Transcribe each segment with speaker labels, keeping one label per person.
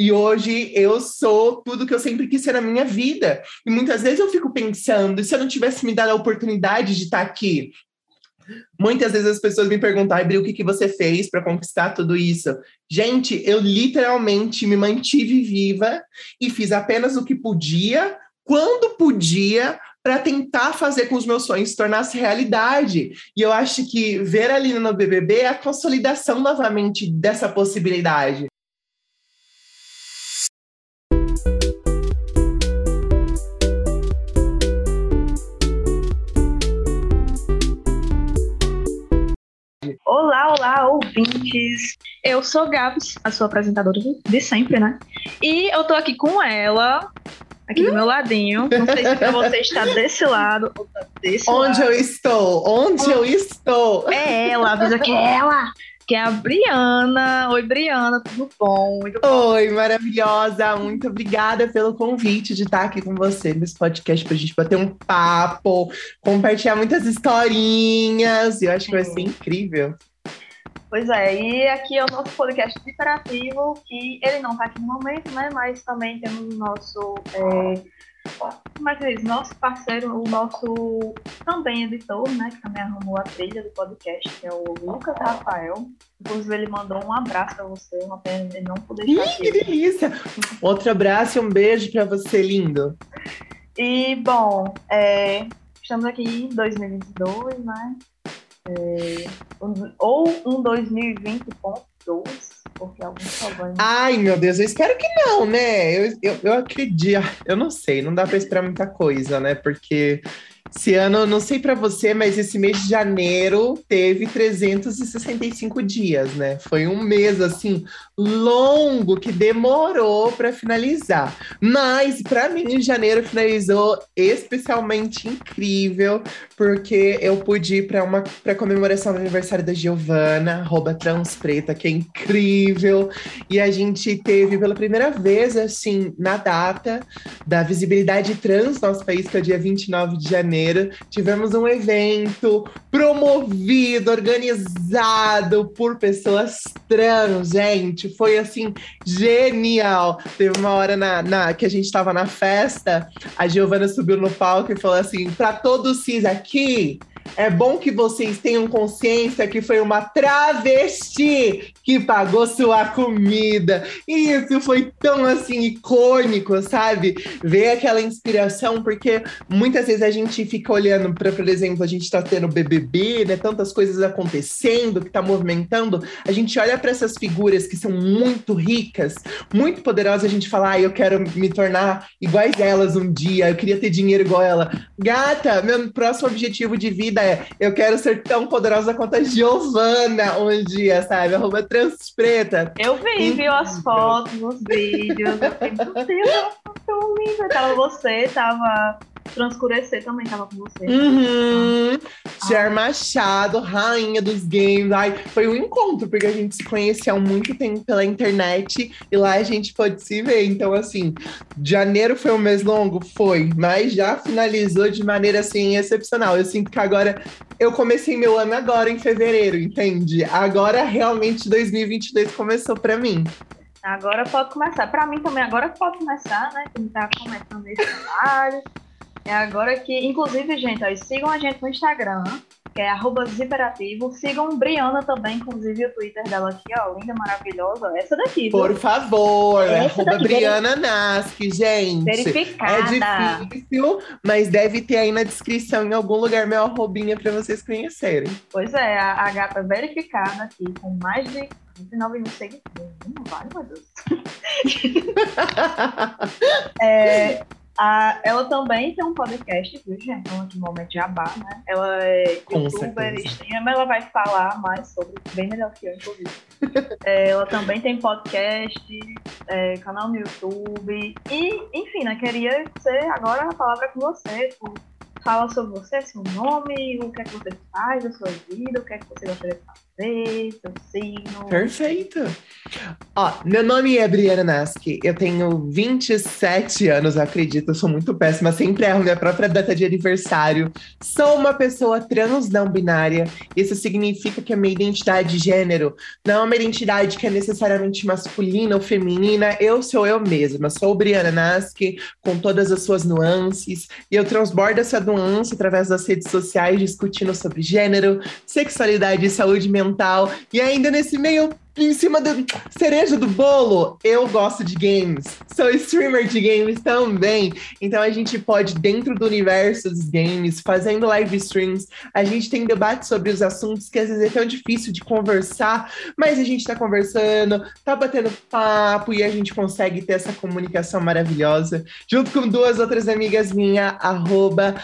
Speaker 1: E hoje eu sou tudo que eu sempre quis ser na minha vida. E muitas vezes eu fico pensando, se eu não tivesse me dado a oportunidade de estar aqui, Muitas vezes as pessoas me perguntam, Ai, o que, que você fez para conquistar tudo isso? Gente, eu literalmente me mantive viva e fiz apenas o que podia, quando podia, para tentar fazer com os meus sonhos se tornasse realidade. E eu acho que ver a Lina no BBB é a consolidação novamente dessa possibilidade.
Speaker 2: Olá, olá, ouvintes! Eu sou Gabs, a sua apresentadora de sempre, né? E eu tô aqui com ela, aqui do meu ladinho. Não sei se pra você está desse lado ou tá desse
Speaker 1: Onde
Speaker 2: lado.
Speaker 1: eu estou? Onde eu estou?
Speaker 2: É ela, avisa que é ela, que é a Briana. Oi, Briana, tudo bom? Muito bom.
Speaker 1: Oi, maravilhosa! Muito obrigada pelo convite de estar aqui com você nesse podcast pra gente bater um papo, compartilhar muitas historinhas. Eu acho que vai ser incrível.
Speaker 2: Pois é, e aqui é o nosso podcast imperativo, que ele não tá aqui no momento, né? Mas também temos o nosso. É, como é que diz? Nosso parceiro, o nosso também editor, né? Que também arrumou a trilha do podcast, que é o Lucas Rafael. Inclusive, ele mandou um abraço pra você, uma pena ele não poder estar
Speaker 1: Ih, que delícia! Outro abraço e um beijo pra você, lindo.
Speaker 2: E, bom, é, estamos aqui em 2022, né? É, um- ou um 2020.2, porque alguns problemas.
Speaker 1: Ai, meu Deus, eu espero que não, né? Eu, eu, eu acredito. Eu não sei, não dá pra esperar muita coisa, né? Porque esse ano, não sei pra você, mas esse mês de janeiro teve 365 dias, né? Foi um mês, assim, longo, que demorou pra finalizar. Mas, pra mim, janeiro finalizou especialmente incrível, porque eu pude ir pra uma pra comemoração do aniversário da Giovana, arroba transpreta, que é incrível. E a gente teve pela primeira vez, assim, na data da visibilidade trans no nosso país, que é o dia 29 de janeiro, tivemos um evento promovido, organizado por pessoas trans, gente. Foi assim, genial. Teve uma hora na, na- que a gente tava na festa, a Giovana subiu no palco e falou assim: para todos cis aqui. É bom que vocês tenham consciência que foi uma travesti que pagou sua comida. E isso foi tão assim icônico, sabe? Ver aquela inspiração, porque muitas vezes a gente fica olhando para, por exemplo, a gente tá tendo BBB, né? Tantas coisas acontecendo, que tá movimentando. A gente olha para essas figuras que são muito ricas, muito poderosas, a gente fala, ah, eu quero me tornar iguais elas um dia, eu queria ter dinheiro igual ela. Gata, meu próximo objetivo de vida é eu quero ser tão poderosa quanto a Giovana um dia, sabe? Arroba transpreta.
Speaker 2: Eu vi, viu as fotos, os vídeos. Eu fiquei, meu Deus, ela tá tão linda. Tava você, tava Transcurecer também tava com você.
Speaker 1: Uhum. Cher Machado, rainha dos games. Ai, foi um encontro, porque a gente se conhecia há muito tempo pela internet e lá a gente pôde se ver. Então, assim, janeiro foi um mês longo? Foi, mas já finalizou de maneira assim excepcional. Eu sinto que agora eu comecei meu ano agora em fevereiro, entende? Agora realmente 2022 começou para mim.
Speaker 2: Agora pode começar. Pra mim também, agora pode começar, né? Quem tá começando esse trabalho. É agora que, inclusive, gente, ó, sigam a gente no Instagram, que é arroba Ziperativo. Sigam Briana também, inclusive o Twitter dela aqui, ó, linda, maravilhosa. Essa daqui, viu?
Speaker 1: Por favor,
Speaker 2: Essa
Speaker 1: arroba
Speaker 2: daqui,
Speaker 1: Briana Nasky, gente.
Speaker 2: Verificada.
Speaker 1: É difícil, mas deve ter aí na descrição em algum lugar meu arrobinha para vocês conhecerem.
Speaker 2: Pois é, a, a gata verificada aqui, com mais de 29 mil seguidores. Não vale, meu Deus. É, a- ela também tem um podcast, viu, gente? Então, no momento jabá, né? Ela é
Speaker 1: Com
Speaker 2: youtuber, streamer, ela vai falar mais sobre, bem melhor que eu, inclusive. É, ela também tem podcast, é, canal no YouTube. E, enfim, né? Queria ser agora a palavra com você, por fala sobre você, seu nome, o que é que você faz, a sua vida, o que é que você gostaria de fazer, seu signo.
Speaker 1: Perfeito. Ó, meu nome é Briana Naski, eu tenho 27 anos, acredito, eu sou muito péssima, sempre erro minha própria data de aniversário. Sou uma pessoa trans não binária, isso significa que a minha identidade de gênero não é uma identidade que é necessariamente masculina ou feminina, eu sou eu mesma, sou Briana Naski, com todas as suas nuances, e eu transbordo essa nuance através das redes sociais, discutindo sobre gênero, sexualidade e saúde mental. E ainda nesse meio em cima da cereja do bolo, eu gosto de games. Sou streamer de games também. Então a gente pode, dentro do universo dos games, fazendo live streams, a gente tem debate sobre os assuntos que às vezes é tão difícil de conversar, mas a gente tá conversando, tá batendo papo e a gente consegue ter essa comunicação maravilhosa. Junto com duas outras amigas minhas, arroba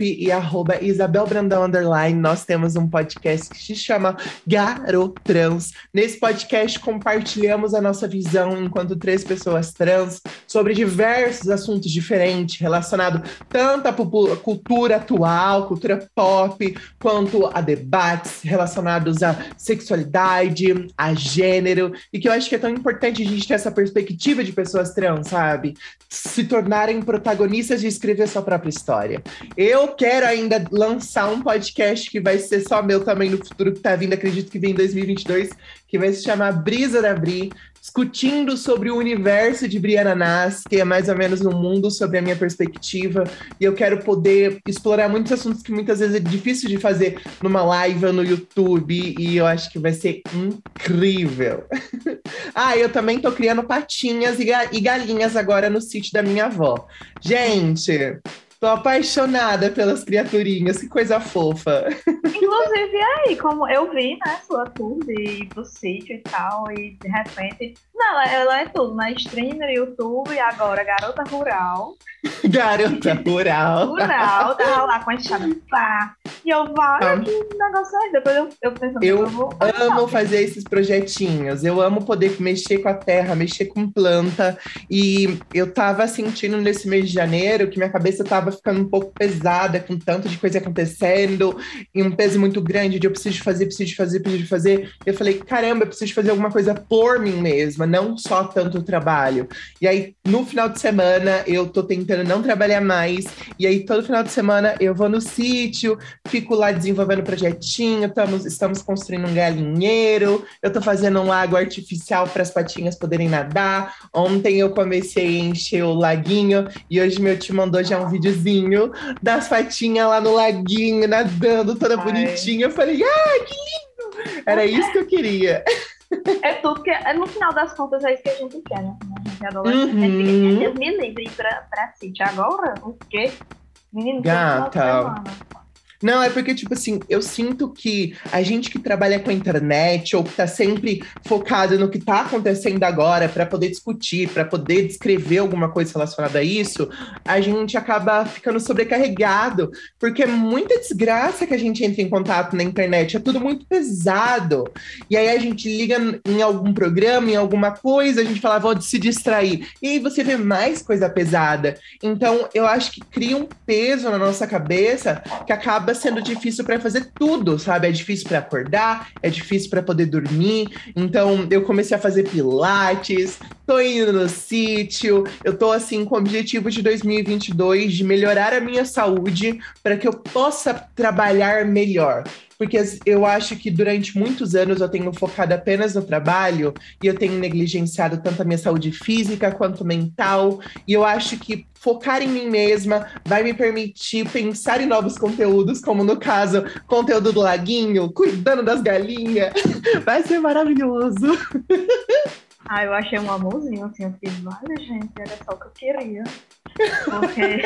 Speaker 1: e arroba Isabel Brandão Underline, nós temos um podcast que se chama Garotrans Nesse podcast, compartilhamos a nossa visão enquanto três pessoas trans sobre diversos assuntos diferentes relacionados tanto à cultura atual, cultura pop, quanto a debates relacionados à sexualidade, a gênero, e que eu acho que é tão importante a gente ter essa perspectiva de pessoas trans, sabe? Se tornarem protagonistas de escrever sua própria história. Eu quero ainda lançar um podcast que vai ser só meu também no futuro que tá vindo, acredito que vem em 2022, que vai se chamar Brisa da Bri, discutindo sobre o universo de Briana Nas, que é mais ou menos um mundo sobre a minha perspectiva. E eu quero poder explorar muitos assuntos que muitas vezes é difícil de fazer numa live ou no YouTube, e eu acho que vai ser incrível. ah, eu também tô criando patinhas e galinhas agora no sítio da minha avó. Gente, Tô apaixonada pelas criaturinhas, que coisa fofa.
Speaker 2: Inclusive, aí, como eu vi, né, sua tour de, do sítio e tal, e de repente. Não, ela, ela é tudo, né? Streamer, YouTube, e agora garota rural.
Speaker 1: Garota rural.
Speaker 2: Rural, tava lá com a chave pá. E eu, vai, ah. que negócio é Depois eu, eu pensando,
Speaker 1: eu, eu vou amo fazer esses projetinhos. Eu amo poder mexer com a terra, mexer com planta. E eu tava sentindo nesse mês de janeiro que minha cabeça tava ficando um pouco pesada, com tanto de coisa acontecendo, e um peso muito grande de eu preciso fazer, preciso fazer, preciso fazer. Eu falei, caramba, eu preciso fazer alguma coisa por mim mesma, não só tanto trabalho. E aí, no final de semana, eu tô tentando não trabalhar mais. E aí, todo final de semana, eu vou no sítio, fico lá desenvolvendo projetinho, estamos, estamos construindo um galinheiro, eu tô fazendo um lago artificial para as patinhas poderem nadar. Ontem eu comecei a encher o laguinho e hoje meu tio mandou já um videozinho das patinhas lá no laguinho, nadando, toda Ai. bonitinha. Eu falei, ah, que lindo! Era isso que eu queria.
Speaker 2: É tudo que, é, no final das contas, é isso que a gente quer, né? A gente é adolescente, uhum. Deus me livre pra, pra sítio. Agora, o quê?
Speaker 1: Menino, Gata. Não, é porque, tipo assim, eu sinto que a gente que trabalha com a internet ou que tá sempre focado no que tá acontecendo agora para poder discutir, para poder descrever alguma coisa relacionada a isso, a gente acaba ficando sobrecarregado, porque é muita desgraça que a gente entra em contato na internet, é tudo muito pesado. E aí a gente liga em algum programa, em alguma coisa, a gente fala, vou se distrair. E aí você vê mais coisa pesada. Então, eu acho que cria um peso na nossa cabeça que acaba acaba sendo difícil para fazer tudo, sabe? É difícil para acordar, é difícil para poder dormir. Então, eu comecei a fazer pilates, tô indo no sítio, eu tô assim com o objetivo de 2022 de melhorar a minha saúde para que eu possa trabalhar melhor porque eu acho que durante muitos anos eu tenho focado apenas no trabalho e eu tenho negligenciado tanto a minha saúde física quanto mental. E eu acho que focar em mim mesma vai me permitir pensar em novos conteúdos, como no caso, conteúdo do laguinho, cuidando das galinhas. Vai ser maravilhoso.
Speaker 2: Ah, eu achei um amorzinho, assim, eu fiquei, vale, gente, era só o que eu queria. Porque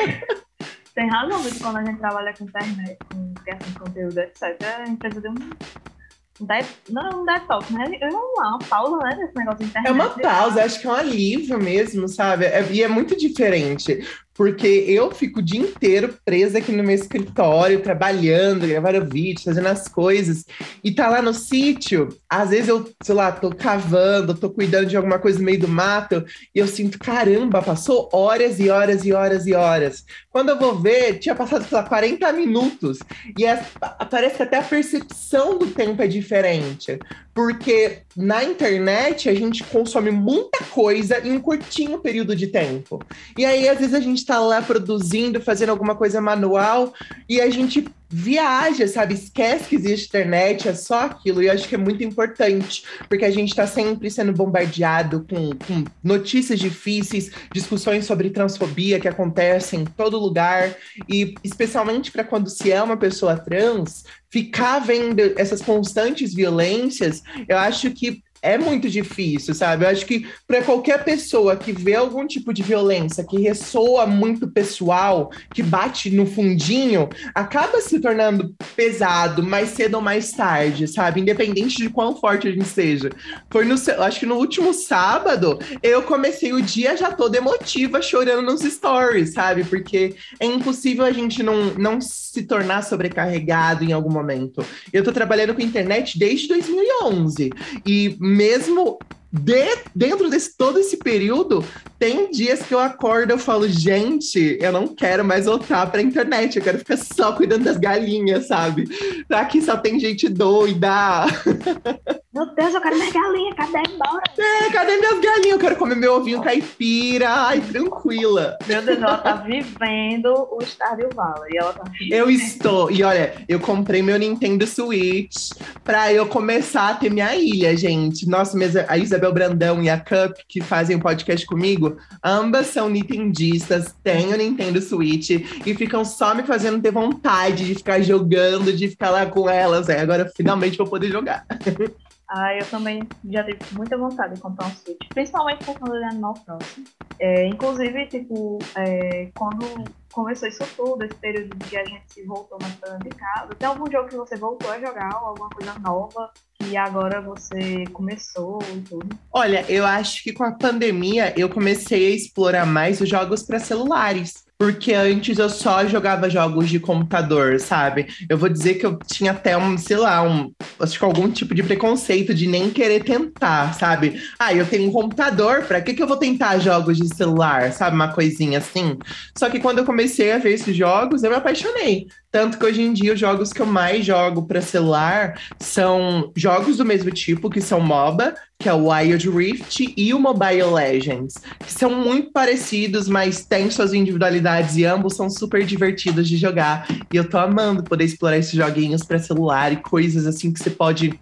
Speaker 2: tem razão, porque quando a gente trabalha com internet, com criação de conteúdo, etc., a empresa deu um. De, não, um detox, né? É uma pausa, né? Desse negócio de internet.
Speaker 1: É uma pausa, acho que é um alívio mesmo, sabe? É, e é muito diferente. Porque eu fico o dia inteiro presa aqui no meu escritório, trabalhando, gravando vídeo, fazendo as coisas. E tá lá no sítio, às vezes eu, sei lá, tô cavando, tô cuidando de alguma coisa no meio do mato, e eu sinto, caramba, passou horas e horas e horas e horas. Quando eu vou ver, tinha passado, sei lá, 40 minutos. E é, parece que até a percepção do tempo é diferente. Porque na internet a gente consome muita coisa em um curtinho período de tempo. E aí, às vezes, a gente está lá produzindo, fazendo alguma coisa manual, e a gente viaja, sabe? Esquece que existe internet, é só aquilo. E eu acho que é muito importante, porque a gente está sempre sendo bombardeado com, com, notícias difíceis, discussões sobre transfobia que acontecem em todo lugar. E especialmente para quando se é uma pessoa trans, ficar vendo essas constantes violências, eu acho que é muito difícil, sabe? Eu acho que para qualquer pessoa que vê algum tipo de violência que ressoa muito pessoal, que bate no fundinho, acaba se tornando pesado mais cedo ou mais tarde, sabe? Independente de quão forte a gente seja. Foi no, acho que no último sábado, eu comecei o dia já toda emotiva, chorando nos stories, sabe? Porque é impossível a gente não, não se tornar sobrecarregado em algum momento. Eu tô trabalhando com internet desde 2011 e mesmo de, dentro desse todo esse período, tem dias que eu acordo e falo, gente, eu não quero mais voltar pra internet, eu quero ficar só cuidando das galinhas, sabe? Aqui só tem gente doida.
Speaker 2: Meu Deus, eu quero minhas galinhas, cadê? Bora!
Speaker 1: É, cadê minhas galinhas? Eu quero comer meu ovinho caipira, ai, tranquila.
Speaker 2: Meu Deus, ela tá vivendo o Stardew Valley. Ela tá
Speaker 1: eu estou, e olha, eu comprei meu Nintendo Switch pra eu começar a ter minha ilha, gente. Nossa, a Isabel Brandão e a Cup, que fazem o podcast comigo, ambas são nintendistas, têm o Nintendo Switch e ficam só me fazendo ter vontade de ficar jogando, de ficar lá com elas. É, agora finalmente vou poder jogar.
Speaker 2: Ah, eu também já tive muita vontade de comprar um Switch, principalmente por conta de Animal Crossing. É, inclusive, tipo, é, quando começou isso tudo, esse período que a gente se voltou mais pra de casa, tem algum jogo que você voltou a jogar, ou alguma coisa nova que agora você começou e tudo?
Speaker 1: Olha, eu acho que com a pandemia eu comecei a explorar mais os jogos para celulares porque antes eu só jogava jogos de computador, sabe? Eu vou dizer que eu tinha até um, sei lá, um, acho que algum tipo de preconceito de nem querer tentar, sabe? Ah, eu tenho um computador, para que que eu vou tentar jogos de celular, sabe? Uma coisinha assim. Só que quando eu comecei a ver esses jogos, eu me apaixonei. Tanto que hoje em dia os jogos que eu mais jogo para celular são jogos do mesmo tipo, que são MOBA, que é o Wild Rift, e o Mobile Legends, que são muito parecidos, mas têm suas individualidades e ambos são super divertidos de jogar. E eu tô amando poder explorar esses joguinhos para celular e coisas assim que você pode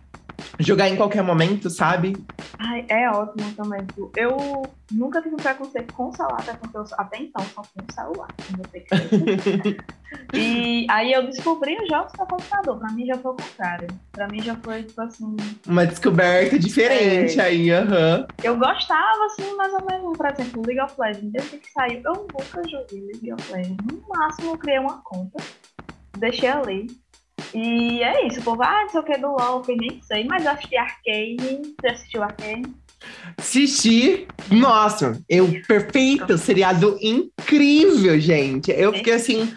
Speaker 1: jogar em qualquer momento, sabe?
Speaker 2: Ai, é ótimo também. Eu nunca tive um preconceito com até porque eu até então só tinha um celular. e aí eu descobri os jogos para computador. Pra mim já foi o contrário. Pra mim já foi, tipo assim.
Speaker 1: Uma descoberta diferente é. aí, aham. Uhum.
Speaker 2: Eu gostava, assim, mais ou menos, por exemplo, League of Legends. Desde que saiu, eu nunca joguei League of Legends. No máximo, eu criei uma conta, deixei ali e é isso, o povo, ah, não sei o que do LOL, que nem sei, mas eu assisti Arcane. Você assistiu Arcane?
Speaker 1: Assisti. Nossa, eu perfeito, seriado incrível, gente. Eu fiquei assim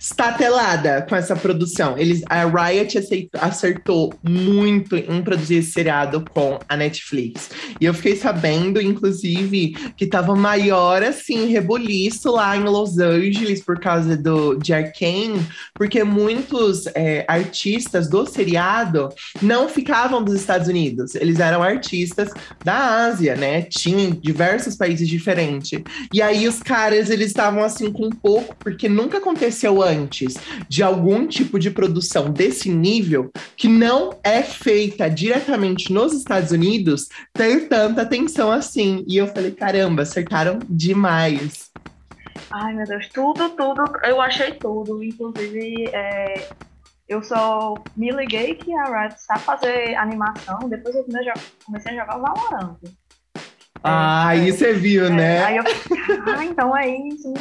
Speaker 1: estatelada com essa produção. Eles, a Riot acertou muito em produzir esse seriado com a Netflix. E eu fiquei sabendo, inclusive, que tava maior, assim, rebuliço lá em Los Angeles por causa do, de Arkane, porque muitos é, artistas do seriado não ficavam dos Estados Unidos. Eles eram artistas da Ásia, né? Tinha diversos países diferentes. E aí os caras, eles estavam assim com pouco, porque nunca aconteceu antes antes de algum tipo de produção desse nível que não é feita diretamente nos Estados Unidos ter tanta atenção assim. E eu falei, caramba, acertaram demais.
Speaker 2: Ai, meu Deus, tudo, tudo, eu achei tudo. Inclusive, é, eu só me liguei que a Riot sabe fazer animação, depois eu comecei a jogar o Valorant.
Speaker 1: Ah, é, aí você viu,
Speaker 2: é,
Speaker 1: né?
Speaker 2: Aí eu falei, ah, então é isso.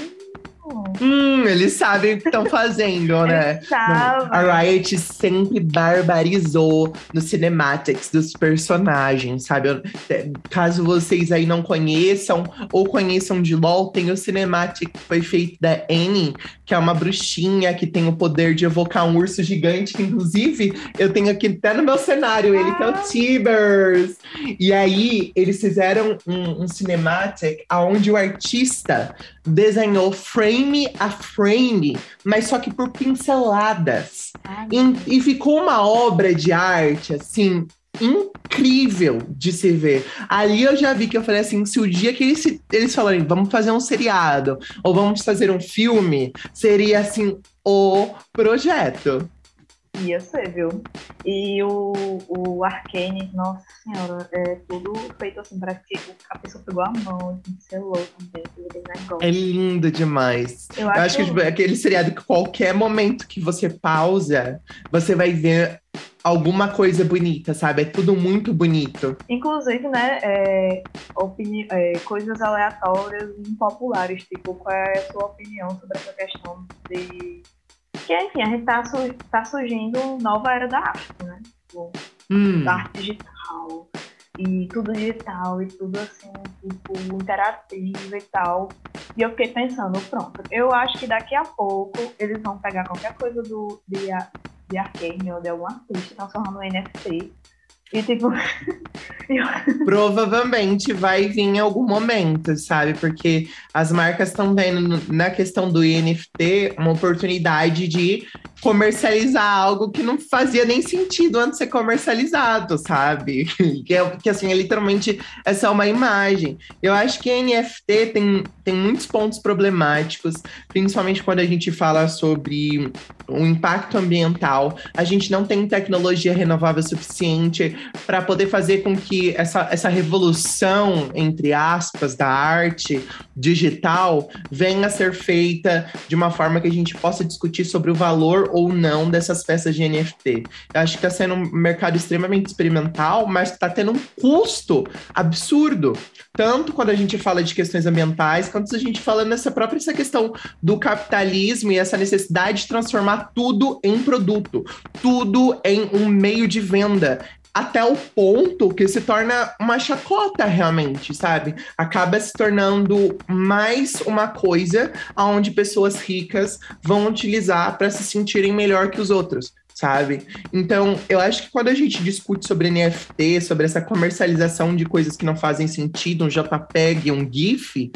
Speaker 1: Hum, eles sabem o que estão fazendo, né? Não, a Riot sempre barbarizou nos cinematics dos personagens, sabe? É, caso vocês aí não conheçam ou conheçam de LOL, tem o cinematic que foi feito da Annie, que é uma bruxinha que tem o poder de evocar um urso gigante, que inclusive eu tenho aqui até no meu cenário, ele que é o ah. Tibers. E aí eles fizeram um, um cinematic onde o artista desenhou frame a frame, mas só que por pinceladas. e, e ficou uma obra de arte, assim, incrível de se ver. Ali eu já vi que eu falei assim: se o dia que eles, eles falarem, vamos fazer um seriado ou vamos fazer um filme, seria assim o projeto.
Speaker 2: Ia ser, viu? E o, o Arcane, nossa senhora, é tudo feito assim, parece que a pessoa pegou a mão, pincelou também, negócio.
Speaker 1: É lindo demais. Eu, Eu acho, acho que tipo, aquele seriado que qualquer momento que você pausa, você vai ver alguma coisa bonita, sabe? É tudo muito bonito.
Speaker 2: Inclusive, né, é, opini é, coisas aleatórias e impopulares, tipo, qual é a sua opinião sobre essa questão de que, enfim, a gente tá, su tá surgindo nova era da arte, né? Tipo, hum. Da arte digital. E tudo digital, e tudo assim, tipo, interativo e tal. E eu fiquei pensando, pronto, eu acho que daqui a pouco eles vão pegar qualquer coisa do, de, de Arcane ou de algum artista transformando em NFT e tipo.
Speaker 1: Provavelmente vai vir em algum momento, sabe? Porque as marcas estão vendo na questão do NFT uma oportunidade de comercializar algo que não fazia nem sentido antes de ser comercializado, sabe? Que, é, que assim, é literalmente é só uma imagem. Eu acho que NFT tem, tem muitos pontos problemáticos, principalmente quando a gente fala sobre o impacto ambiental. A gente não tem tecnologia renovável suficiente para poder fazer com que essa, essa revolução, entre aspas, da arte digital venha a ser feita de uma forma que a gente possa discutir sobre o valor ou não dessas peças de NFT. Eu acho que está sendo um mercado extremamente experimental, mas está tendo um custo absurdo, tanto quando a gente fala de questões ambientais, quanto a gente fala nessa própria essa questão do capitalismo e essa necessidade de transformar tudo em produto, tudo em um meio de venda até o ponto que se torna uma chacota realmente, sabe? Acaba se tornando mais uma coisa onde pessoas ricas vão utilizar para se sentirem melhor que os outros sabe? Então, eu acho que quando a gente discute sobre NFT, sobre essa comercialização de coisas que não fazem sentido, um JPEG, um GIF,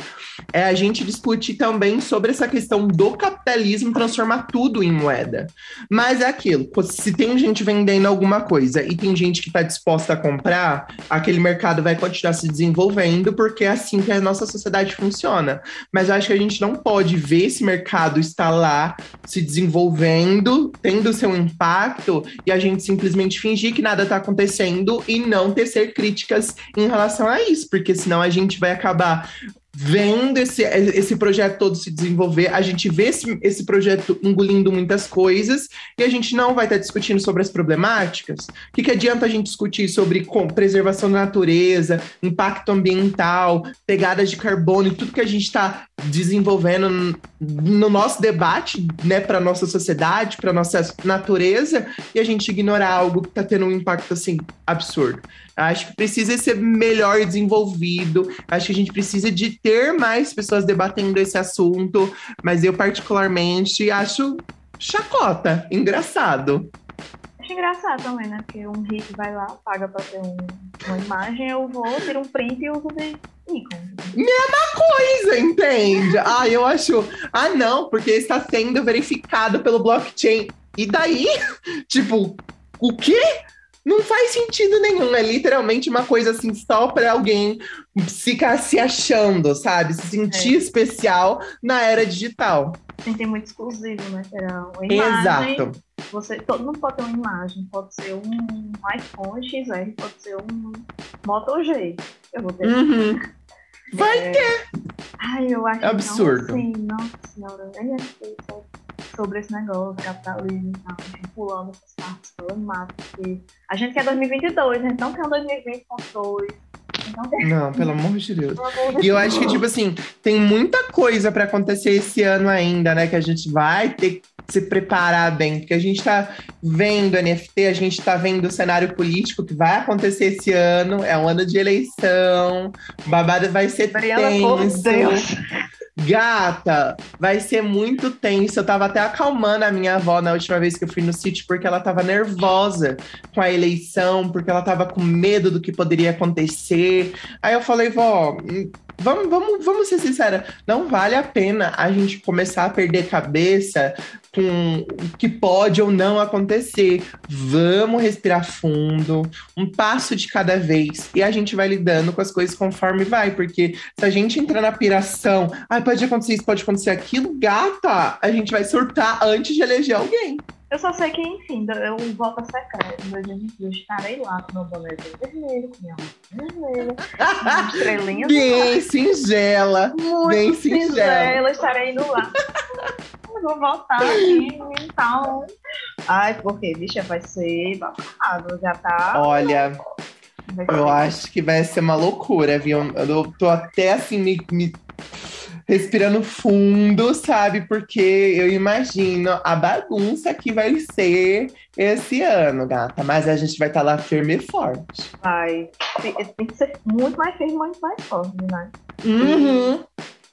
Speaker 1: é a gente discute também sobre essa questão do capitalismo transformar tudo em moeda. Mas é aquilo, se tem gente vendendo alguma coisa e tem gente que está disposta a comprar, aquele mercado vai continuar se desenvolvendo, porque é assim que a nossa sociedade funciona. Mas eu acho que a gente não pode ver esse mercado estar lá se desenvolvendo, tendo seu impacto impacto e a gente simplesmente fingir que nada está acontecendo e não tecer críticas em relação a isso, porque senão a gente vai acabar vendo esse, esse projeto todo se desenvolver, a gente vê esse, esse projeto engolindo muitas coisas e a gente não vai estar discutindo sobre as problemáticas. O que, que adianta a gente discutir sobre preservação da natureza, impacto ambiental, pegadas de carbono e tudo que a gente está desenvolvendo no nosso debate, né, para nossa sociedade, para nossa natureza, e a gente ignorar algo que está tendo um impacto assim absurdo. Acho que precisa ser melhor desenvolvido. Acho que a gente precisa de ter mais pessoas debatendo esse assunto, mas eu particularmente acho chacota, engraçado.
Speaker 2: Acho engraçado também, né? Porque um rico vai lá, paga pra ter um, uma imagem, eu vou, ter um print e uso de ícone.
Speaker 1: Mesma coisa, entende? ah, eu acho. Ah, não, porque está sendo verificado pelo blockchain. E daí? tipo, o quê? Não faz sentido nenhum. É literalmente uma coisa assim, só para alguém ficar se achando, sabe? Se sentir é. especial na era digital.
Speaker 2: Tem que ter muito exclusivo, né? Será uma imagem, Exato. Você, todo mundo pode ter uma imagem, pode ser um iPhone XR, pode ser um Moto G. Eu vou ter.
Speaker 1: Uhum. Vai
Speaker 2: é...
Speaker 1: ter!
Speaker 2: Ai, eu acho
Speaker 1: Absurdo.
Speaker 2: que não, assim, nossa senhora, NFT sobre esse negócio, capitalismo e tal, pulando essas partes problemáticas. A gente quer 2022, a gente não quer um 2020 com dois Então,
Speaker 1: Não, pelo amor de Deus. E eu acho que, tipo assim, tem muita coisa para acontecer esse ano ainda, né? Que a gente vai ter que se preparar bem, porque a gente tá vendo NFT, a gente tá vendo o cenário político que vai acontecer esse ano, é um ano de eleição, o babado vai ser
Speaker 2: Mariana, por
Speaker 1: tenso.
Speaker 2: Deus.
Speaker 1: Gata, vai ser muito tenso. Eu tava até acalmando a minha avó na última vez que eu fui no sítio, porque ela tava nervosa com a eleição, porque ela tava com medo do que poderia acontecer. Aí eu falei, vó, vamos, vamos, vamos ser sincera, não vale a pena a gente começar a perder cabeça com o que pode ou não acontecer. Vamos respirar fundo, um passo de cada vez, e a gente vai lidando com as coisas conforme vai, porque se a gente entrar na piração, ah, pode acontecer isso, pode acontecer aquilo, gata, a gente vai surtar antes de eleger alguém.
Speaker 2: Eu só sei que, enfim, eu voto secreto. Em 2022 eu estarei lá com meu boné vermelho, com minha vermelha, com estrelinhas.
Speaker 1: Bem singela,
Speaker 2: Muito
Speaker 1: bem singela.
Speaker 2: singela, estarei indo lá. Eu Vou voltar aqui, então. Ai, porque, bicha, vai ser babado. Já tá.
Speaker 1: Olha, eu acho que vai ser uma loucura, viu? Eu tô até assim, me, me respirando fundo, sabe? Porque eu imagino a bagunça que vai ser esse ano, gata. Mas a gente vai estar lá firme e forte.
Speaker 2: Vai. Tem tem que ser muito mais firme, muito mais forte, né?
Speaker 1: Uhum.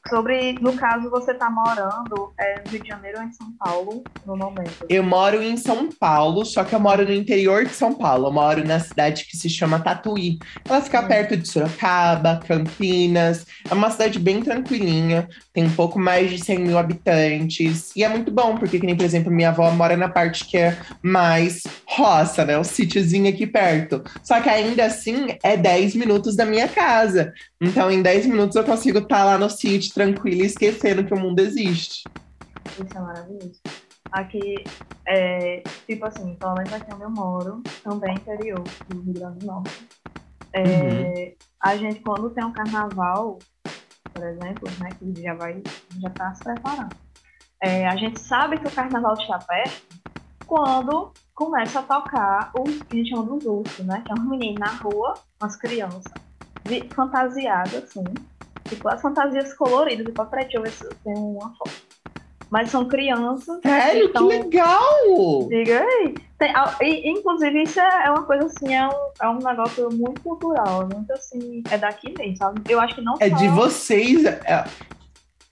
Speaker 2: Sobre, no caso, você tá morando é, no Rio de Janeiro ou em São Paulo no momento?
Speaker 1: Eu moro em São Paulo, só que eu moro no interior de São Paulo. Eu moro na cidade que se chama Tatuí. Ela fica
Speaker 2: Hum.
Speaker 1: perto de Sorocaba, Campinas. É uma cidade bem tranquilinha. Tem um pouco mais de 100 mil habitantes. E é muito bom, porque, que nem, por exemplo, minha avó mora na parte que é mais roça, né? O sítiozinho aqui perto. Só que ainda assim é 10 minutos da minha casa. Então, em 10 minutos eu consigo estar lá no sítio tranquilo e esquecendo que o mundo existe.
Speaker 2: Isso é maravilhoso. Aqui, é, tipo assim, pelo menos aqui onde eu moro, também interior do Rio Grande do Norte. É,
Speaker 1: Uhum.
Speaker 2: A gente, quando tem um carnaval, por exemplo, né, que já vai, já tá se preparando. É, a gente sabe que o carnaval está perto quando começa a tocar o que a gente chama dos ursos, né? Que é um menino na rua, umas crianças, de, fantasiadas, assim. Tipo, as fantasias coloridas, e pra frente, deixa eu ver se eu tenho uma foto. Mas são crianças.
Speaker 1: Sério?
Speaker 2: Então-
Speaker 1: Que legal!
Speaker 2: Diga aí. Tem- ah, e, inclusive, isso é, é uma coisa assim, é um, é um negócio muito cultural, muito assim, é daqui mesmo, sabe? Eu acho que não
Speaker 1: É
Speaker 2: só.
Speaker 1: de vocês. é-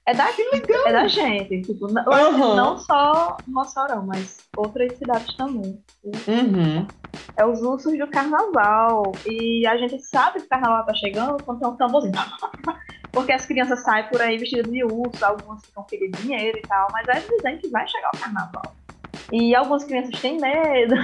Speaker 2: É daqui, é da gente. Tipo,
Speaker 1: Aham.
Speaker 2: não só Mossoró, mas outras cidades também.
Speaker 1: Uhum.
Speaker 2: É os ursos do carnaval. E a gente sabe que o carnaval tá chegando quando tem um tamborzinho. Porque as crianças saem por aí vestidas de urso, algumas ficam pedindo dinheiro e tal, mas é dizendo que vai chegar o carnaval. E algumas crianças têm medo.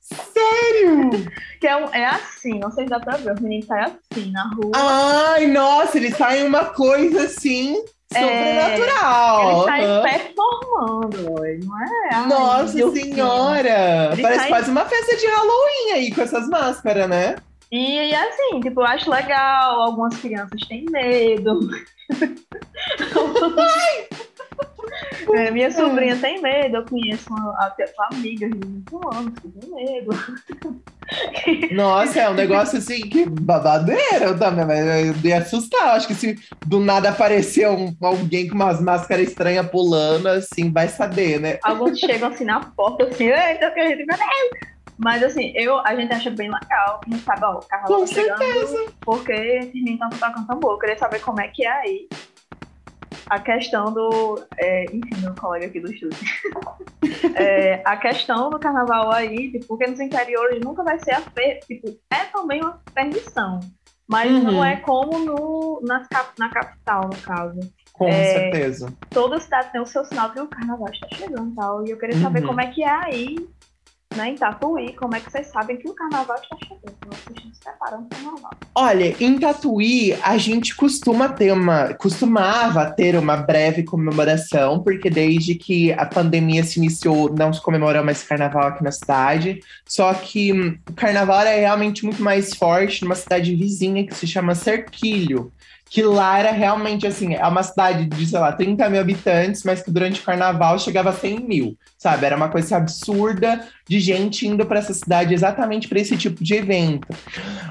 Speaker 1: Sério?
Speaker 2: Que é, um- é assim, não sei se dá pra ver. O menino sai assim na rua.
Speaker 1: Ai, nossa, ele sai uma coisa assim
Speaker 2: É,
Speaker 1: sobrenatural.
Speaker 2: ele sai
Speaker 1: Aham.
Speaker 2: performando, não é?
Speaker 1: Nossa senhora! Parece
Speaker 2: sai-
Speaker 1: quase uma festa de Halloween aí com essas máscaras, né?
Speaker 2: E assim, tipo, eu acho legal, algumas crianças têm medo. É, minha sobrinha tem medo, eu conheço uma, até uma amiga de 25 anos que tem medo.
Speaker 1: Nossa, é um negócio assim que babadeiro também, mas eu ia assustar. Acho que se do nada aparecer um- alguém com umas máscaras estranhas pulando, assim, vai saber, né?
Speaker 2: Alguns chegam assim na porta, assim, eita, que a gente, meu Deus! Mas assim, eu, a gente acha bem legal, quem sabe, ó, o carro
Speaker 1: Com
Speaker 2: tá chegando, porque esses meninos estão tocando tambor. Eu queria saber como é que é aí a questão do. é, enfim, meu colega aqui do estúdio. É, a questão do carnaval aí, tipo, porque nos interiores nunca vai ser a fe... tipo, é também uma perdição. Mas
Speaker 1: Uhum.
Speaker 2: não é como no, nas cap- na capital, no caso.
Speaker 1: Com
Speaker 2: É,
Speaker 1: certeza.
Speaker 2: Toda cidade tem o seu sinal que o carnaval está chegando e tal. E eu queria saber
Speaker 1: Uhum.
Speaker 2: como é que é aí, né, em Tatuí, como é que vocês sabem que o carnaval está chegando. Como vocês estão se preparando para o carnaval.
Speaker 1: Olha, em Tatuí, a gente costuma ter uma. costumava ter uma breve comemoração, porque desde que a pandemia se iniciou, não se comemorou mais carnaval aqui na cidade. Só que hum, o carnaval é realmente muito mais forte numa cidade vizinha que se chama Cerquilho. que lá era realmente assim, é uma cidade de, sei lá, 30 mil habitantes, mas que durante o carnaval chegava a 100 mil, sabe? Era uma coisa absurda de gente indo para essa cidade exatamente para esse tipo de evento.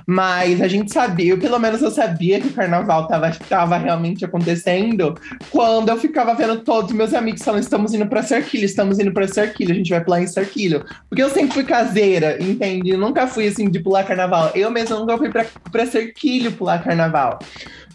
Speaker 1: Mas a gente sabia, eu, pelo menos eu sabia que o carnaval estava tava realmente acontecendo quando eu ficava vendo todos os meus amigos falando: estamos indo para Cerquilho, estamos indo para Cerquilho, a gente vai pular em Cerquilho. Porque eu sempre fui caseira, entende? Eu nunca fui assim de pular carnaval. Eu mesma nunca fui para Cerquilho pular carnaval.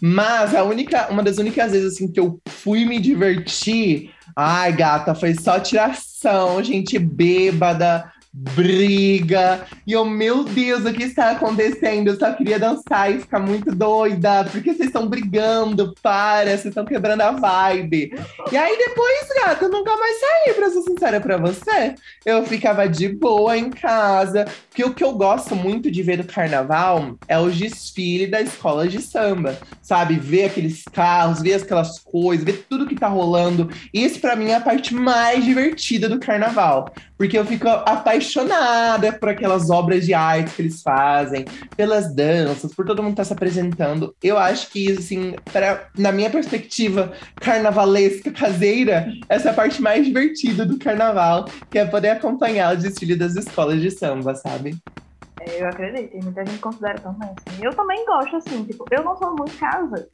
Speaker 1: Mas a única, uma das únicas vezes assim que eu fui me divertir, ai, gata, foi só tiração, gente bêbada, briga. E eu, meu Deus, o que está acontecendo? Eu só queria dançar e ficar muito doida. Porque vocês estão brigando? Para, vocês estão quebrando a vibe. E aí depois, gata, eu nunca mais saí, pra ser sincera pra você. Eu ficava de boa em casa. Porque o que eu gosto muito de ver do carnaval é o desfile da escola de samba. Sabe? Ver aqueles carros, ver aquelas coisas, ver tudo que tá rolando. Isso para mim é a parte mais divertida do carnaval. Porque eu fico apaixonada por aquelas obras de arte que eles fazem, pelas danças, por todo mundo estar tá se apresentando. Eu acho que, assim, pra, na minha perspectiva carnavalesca, caseira, essa é a parte mais divertida do carnaval, que é poder acompanhar o desfile das escolas de samba, sabe?
Speaker 2: É, eu acredito, e muita gente considera também. Assim. Eu também gosto, assim, tipo, eu não sou muito casa.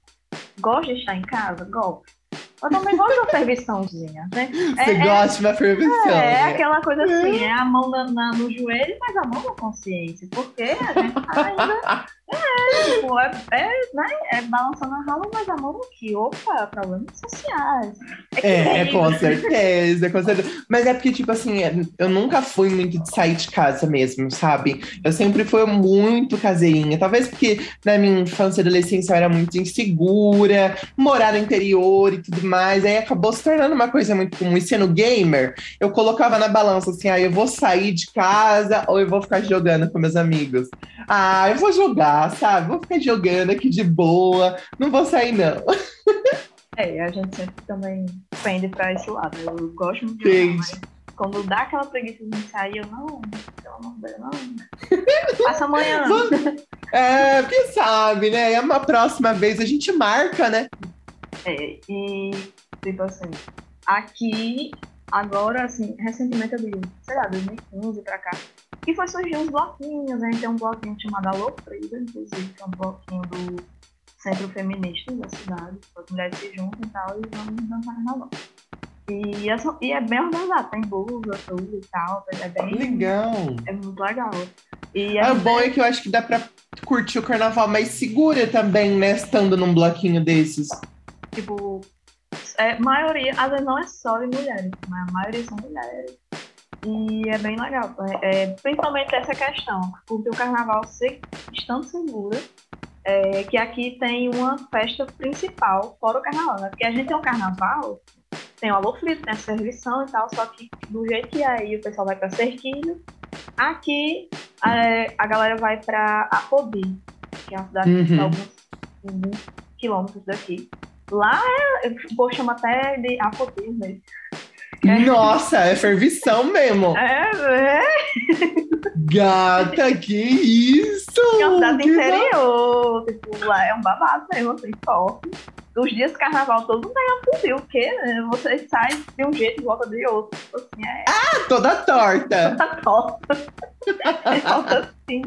Speaker 2: Gosto de estar em casa? Gosto. Eu também gosto da ferviçãozinha, né?
Speaker 1: Você é, gosta de uma fervição.
Speaker 2: É, é, aquela coisa assim, é a mão na, na, no joelho, mas a mão na consciência. Porque a gente tá ainda é, tipo, é, é, né, é balançando a rola, mas a mão aqui, opa, problemas sociais.
Speaker 1: É, é, é, com certeza, com certeza. Mas é porque, tipo assim, é, eu nunca fui muito de sair de casa mesmo, sabe? Eu sempre fui muito caseirinha. Talvez porque na minha infância e adolescência eu era muito insegura, morar no interior e tudo mais. Aí acabou se tornando uma coisa muito comum. E sendo gamer, eu colocava na balança assim, ah, eu vou sair de casa ou eu vou ficar jogando com meus amigos. Ah, eu vou jogar sabe? Vou ficar jogando aqui de boa, não vou sair, não.
Speaker 2: É, a gente sempre também pende pra esse lado. Eu gosto muito de jogar, mas quando dá aquela preguiça de sair, eu não, pelo amor de Deus, não. Passa amanhã.
Speaker 1: É, quem sabe, né? É uma próxima vez a gente marca, né?
Speaker 2: É, e tipo assim, aqui, agora, assim, recentemente eu digo, sei lá, 2015 pra cá, e foi surgir uns bloquinhos, a gente tem um bloquinho chamado Alô Frida, inclusive, que é um bloquinho do Centro Feminista da cidade. As mulheres se juntam e tal, e vão dançar carnaval. E, é, e é bem organizado, tem blusa, tudo e tal. É bem.
Speaker 1: Legal!
Speaker 2: É muito legal. E
Speaker 1: é, o bom é que eu acho que dá pra curtir o carnaval mais segura também, né? Estando num bloquinho desses.
Speaker 2: Tipo, é, maioria, às vezes não é só de mulheres, mas a maioria são mulheres. E é bem legal, é, é, principalmente essa questão, porque o carnaval, se, estando segura, é, que aqui tem uma festa principal fora o carnaval, né? Porque a gente tem um carnaval, tem o Alô Flip, tem a servição e tal, só que do jeito que aí o pessoal vai para Cerquilho, aqui é, a galera vai para Apodi, que é uma cidade uhum. que está alguns, alguns quilômetros daqui. Lá é, o povo chama até de Apodi mesmo.
Speaker 1: É. Nossa, é fervição mesmo.
Speaker 2: É, é.
Speaker 1: Gata, que isso!
Speaker 2: É um dado interior. Tipo, lá é um babado mesmo, assim, forte. Os dias de carnaval todo mundo vai afundir, o quê? Você sai de um jeito e volta de outro. Tipo assim, é...
Speaker 1: Ah, toda torta!
Speaker 2: Toda torta. Volta assim.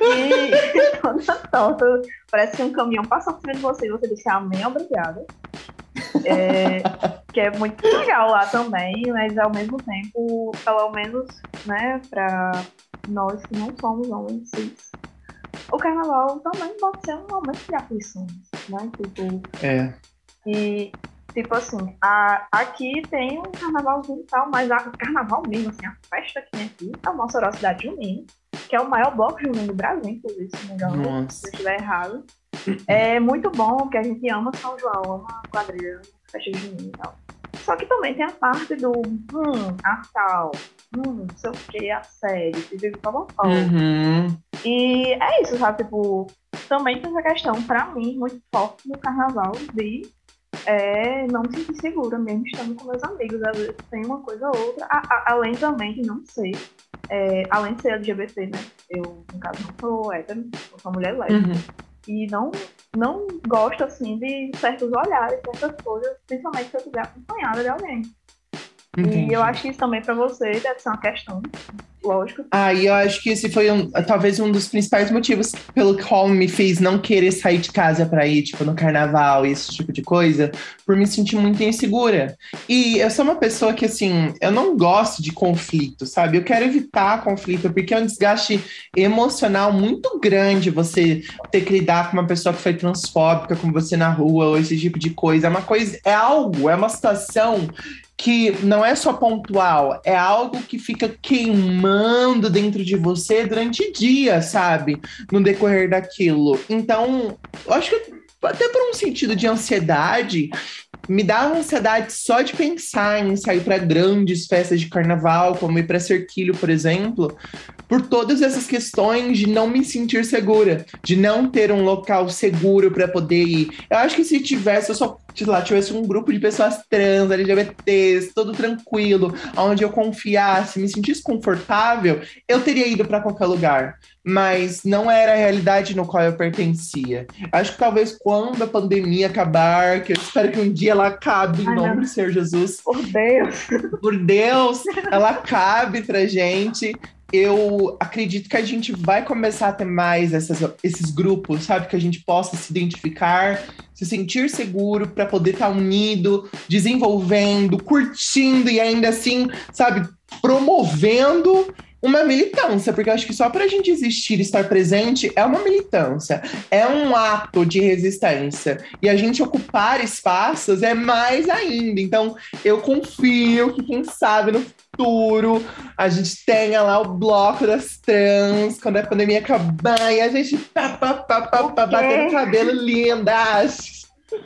Speaker 2: E toda torta. Parece que um caminhão passa por cima de você e você diz, amém, obrigada. É, que é muito legal lá também, mas ao mesmo tempo, pelo menos, né, para nós que não somos homens cis, o carnaval também pode ser um momento de aflições, né? Tipo,
Speaker 1: é.
Speaker 2: E, tipo assim, a, aqui tem um carnavalzinho e tal, mas a carnaval mesmo, assim, a festa que tem aqui é o Mossoró Cidade Junina, que é o maior bloco junino do Brasil, inclusive, se não me engano, se eu estiver errado. É muito bom que a gente ama São João, ama quadrilha, festa junina e tal. Só que também tem a parte do hum, Natal, hum, não sei o que, a série, que vive como
Speaker 1: uhum.
Speaker 2: E é isso, sabe? Tipo, também tem essa questão, pra mim, muito forte no carnaval de é, não me sentir segura, mesmo estando com meus amigos. Às vezes tem uma coisa ou outra, a, a, além também de não ser, é, além de ser LGBT, né? Eu, no caso, não sou hétero, eu sou mulher lésbica. Uhum. E não, não gosto, assim, de certos olhares, certas coisas, principalmente se eu estiver acompanhada de alguém. Entendi. E eu acho que isso também para você deve ser uma questão, lógico.
Speaker 1: Ah, e eu acho que esse foi um, talvez um dos principais motivos pelo qual me fez não querer sair de casa para ir, tipo, no carnaval e esse tipo de coisa, por me sentir muito insegura. E eu sou uma pessoa que, assim, eu não gosto de conflito, sabe? Eu quero evitar conflito, porque é um desgaste emocional muito grande você ter que lidar com uma pessoa que foi transfóbica com você na rua, ou esse tipo de coisa. É uma coisa, é algo, é uma situação que não é só pontual, é algo que fica queimando dentro de você durante dias, sabe? No decorrer daquilo. Então, eu acho que até por um sentido de ansiedade, me dá ansiedade só de pensar em sair para grandes festas de carnaval, como ir para Cerquilho, por exemplo, por todas essas questões de não me sentir segura, de não ter um local seguro para poder ir. Eu acho que se tivesse, eu só lá tivesse um grupo de pessoas trans, LGBTs, todo tranquilo, onde eu confiasse, me sentisse confortável, eu teria ido para qualquer lugar. Mas não era a realidade no qual eu pertencia. Acho que talvez quando a pandemia acabar, que eu espero que um dia ela acabe, em Ai, nome do Senhor Jesus.
Speaker 2: Por Deus!
Speaker 1: Por Deus, ela acabe pra gente eu acredito que a gente vai começar a ter mais essas, esses grupos, sabe? Que a gente possa se identificar, se sentir seguro para poder estar tá unido, desenvolvendo, curtindo e ainda assim, sabe, promovendo uma militância, porque eu acho que só para a gente existir estar presente é uma militância, é um ato de resistência. E a gente ocupar espaços é mais ainda. Então, eu confio que, quem sabe, no futuro a gente tenha lá o bloco das trans, quando a pandemia acabar, e a gente pá, pá, pá, pá, pá, batendo cabelo lindas.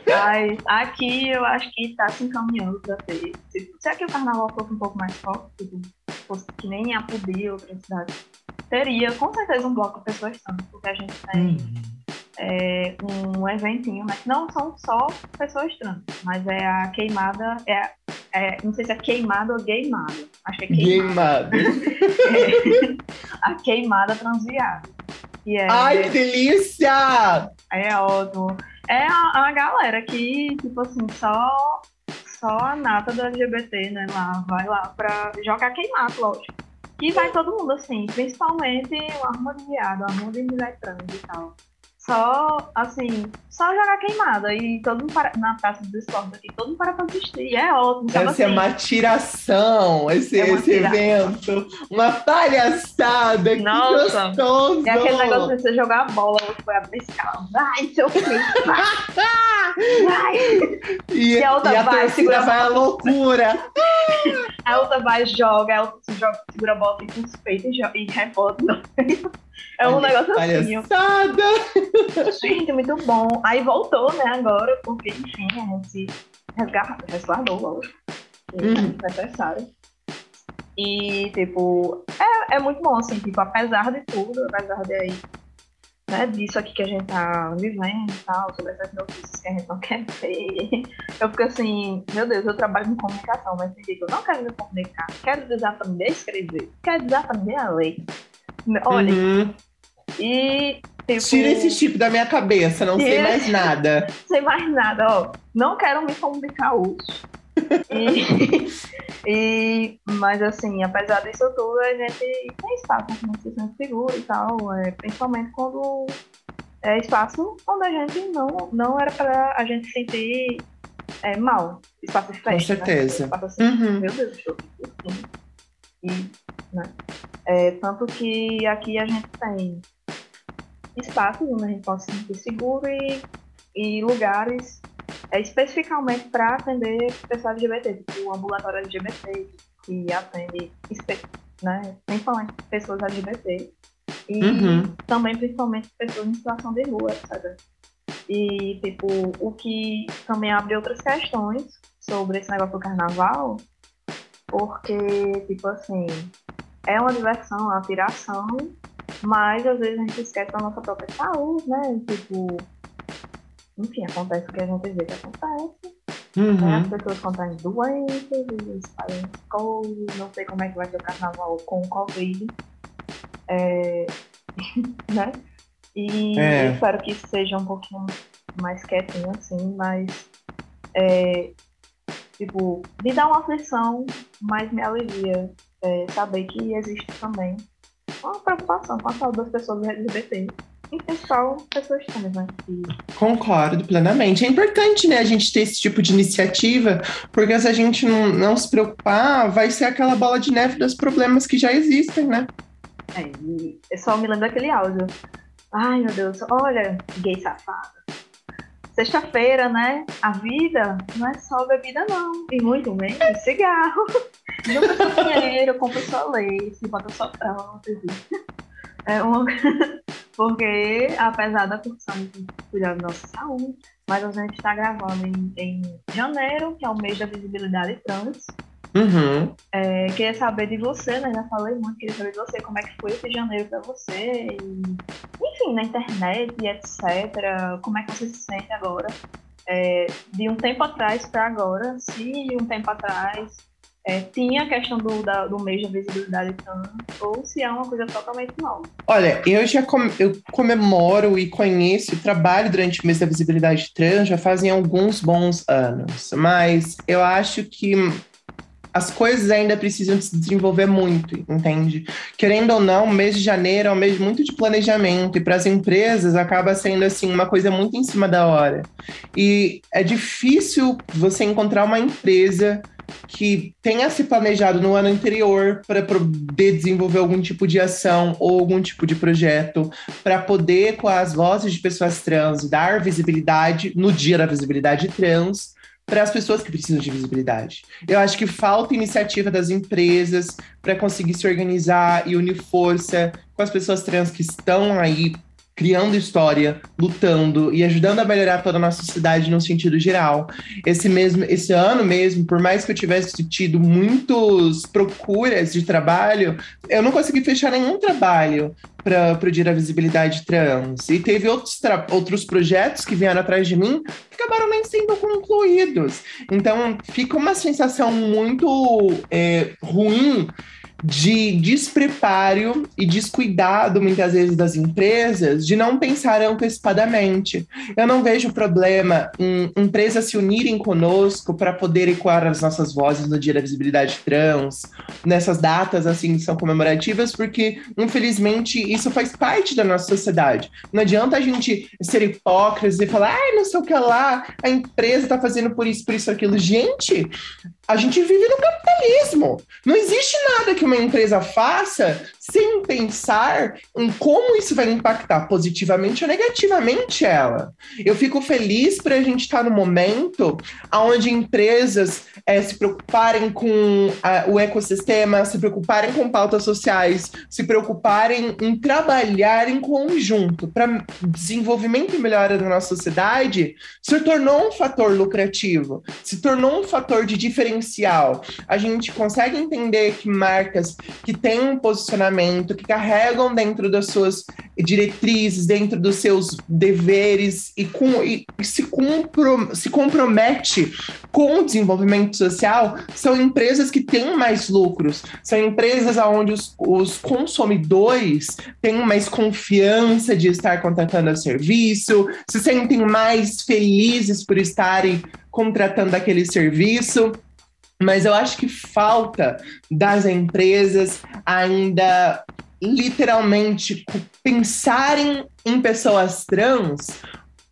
Speaker 2: Mas aqui eu acho que está se encaminhando para ter. Se, aqui o carnaval fosse um pouco mais forte, tipo, fosse que nem a Pudi, outra cidade, teria com certeza um bloco de pessoas trans, porque a gente tem uhum. é, um eventinho, mas não são só pessoas trans, mas é a queimada, é, é não sei se é queimada ou gameada. Que é queimada. É, a queimada transviada.
Speaker 1: É, Ai, que delícia!
Speaker 2: É ótimo. É a, a galera que, tipo assim, só só a nata do LGBT, né, lá, vai lá pra jogar queimado, lógico. E vai todo mundo, assim, principalmente o arma de viado, o arma de mulher trans e tal só, assim, só jogar queimada. E todo mundo para, na praça do esporte aqui, todo mundo para pra assistir. É ótimo.
Speaker 1: Deve
Speaker 2: assim,
Speaker 1: ser uma tiração, esse, é esse evento. Uma palhaçada. Nossa. Que gostoso.
Speaker 2: É aquele negócio de você jogar a bola, foi abrir escala. Vai, seu filho. Vai.
Speaker 1: E, e a outra e a vai, segura vai a loucura.
Speaker 2: a outra vai, joga, a outra joga, segura a bola, fica peitos e, e rebota. É um negócio assim.
Speaker 1: Palhaçada!
Speaker 2: Gente, muito bom. Aí voltou, né, agora, porque, enfim, a gente resguardou, lógico. Uhum. É necessário. E, tipo, é, é muito bom, assim, tipo, apesar de tudo, apesar de aí, né, disso aqui que a gente tá vivendo e tal, sobre essas notícias que a gente não quer ver, eu fico assim, meu Deus, eu trabalho com comunicação, mas tem que eu não quero me comunicar, quero desaprender a escrever, quero desaprender a ler. Olha, uhum. e
Speaker 1: Tipo, Tira esse chip da minha cabeça, não sei mais nada.
Speaker 2: sei mais nada, ó. Não quero me comunicar hoje. e, e, mas assim, apesar disso tudo, a gente tem espaço né, que se sente seguro e tal, é, principalmente quando é espaço onde a gente não, não era para a gente sentir é, mal. Espaço de festa. Com
Speaker 1: né? certeza.
Speaker 2: Né? Assim, uhum. Meu Deus, estou e, né? é, Tanto que aqui a gente tem espaços onde a gente pode se sentir seguro e, e lugares é, especificamente para atender pessoas LGBT, tipo o ambulatório LGBT, que atende né, principalmente pessoas LGBT e uhum. também principalmente pessoas em situação de rua, etc. E, tipo, o que também abre outras questões sobre esse negócio do carnaval, porque, tipo assim, é uma diversão, é uma tiração, mas às vezes a gente esquece da nossa própria saúde, né? Tipo, enfim, acontece o que a gente vê que acontece. Uhum. Né? As pessoas contraem doenças, eles fazem coisas, não sei como é que vai ser o carnaval com o Covid. É, né? E é. eu espero que seja um pouquinho mais quietinho, assim, mas é, tipo, me dá uma aflição, mas me alivia é, saber que existe também uma preocupação com a saúde das pessoas LGBT especial pessoas trans, né?
Speaker 1: Concordo plenamente. É importante, né, a gente ter esse tipo de iniciativa, porque se a gente não, não se preocupar, vai ser aquela bola de neve dos problemas que já existem, né?
Speaker 2: É, eu só me lembro daquele áudio. Ai, meu Deus, olha, gay safada. Sexta-feira, né? A vida não é só bebida, não. E muito menos cigarro. Nunca sou dinheiro, compro só leite, bota só prótese. É uma... Porque, apesar da de cuidar da nossa saúde, mas a gente está gravando em, em, janeiro, que é o mês da visibilidade trans.
Speaker 1: Uhum.
Speaker 2: É, queria saber de você, né? Já falei muito, queria saber de você como é que foi esse janeiro para você. E, enfim, na internet e etc. Como é que você se sente agora? É, de um tempo atrás para agora, se um tempo atrás é, tinha a questão do, da, do mês da visibilidade trans, ou se é uma coisa totalmente nova.
Speaker 1: Olha, eu já com, eu comemoro e conheço o trabalho durante o mês da visibilidade trans já fazem alguns bons anos, mas eu acho que as coisas ainda precisam se desenvolver muito, entende? Querendo ou não, o mês de janeiro é um mês muito de planejamento e para as empresas acaba sendo assim uma coisa muito em cima da hora. E é difícil você encontrar uma empresa que tenha se planejado no ano anterior para poder desenvolver algum tipo de ação ou algum tipo de projeto para poder, com as vozes de pessoas trans, dar visibilidade no dia da visibilidade trans para as pessoas que precisam de visibilidade. Eu acho que falta iniciativa das empresas para conseguir se organizar e unir força com as pessoas trans que estão aí criando história, lutando e ajudando a melhorar toda a nossa cidade no sentido geral. Esse mesmo, esse ano mesmo, por mais que eu tivesse tido muitas procuras de trabalho, eu não consegui fechar nenhum trabalho para o da Visibilidade Trans. E teve outros, outros projetos que vieram atrás de mim que acabaram nem sendo concluídos. Então, fica uma sensação muito é, ruim de despreparo e descuidado, muitas vezes, das empresas de não pensar antecipadamente. Eu não vejo problema em empresas se unirem conosco para poder ecoar as nossas vozes no Dia da Visibilidade Trans, nessas datas, assim, que são comemorativas, porque, infelizmente, isso faz parte da nossa sociedade. Não adianta a gente ser hipócrita e falar, ai, ah, não sei o que lá, a empresa está fazendo por isso, por isso, aquilo. Gente, a gente vive no capitalismo. Não existe nada que uma empresa faça sem pensar em como isso vai impactar positivamente ou negativamente ela. Eu fico feliz para a gente estar tá no momento onde empresas é, se preocuparem com a, o ecossistema, se preocuparem com pautas sociais, se preocuparem em trabalhar em conjunto para desenvolvimento e melhora da nossa sociedade, se tornou um fator lucrativo, se tornou um fator de diferencial. A gente consegue entender que marcas que têm um posicionamento, que carregam dentro das suas diretrizes, dentro dos seus deveres e, com, e se, se compromete com o desenvolvimento social, são empresas que têm mais lucros, são empresas onde os, os consumidores têm mais confiança de estar contratando o serviço, se sentem mais felizes por estarem contratando aquele serviço. Mas eu acho que falta das empresas ainda literalmente pensarem em pessoas trans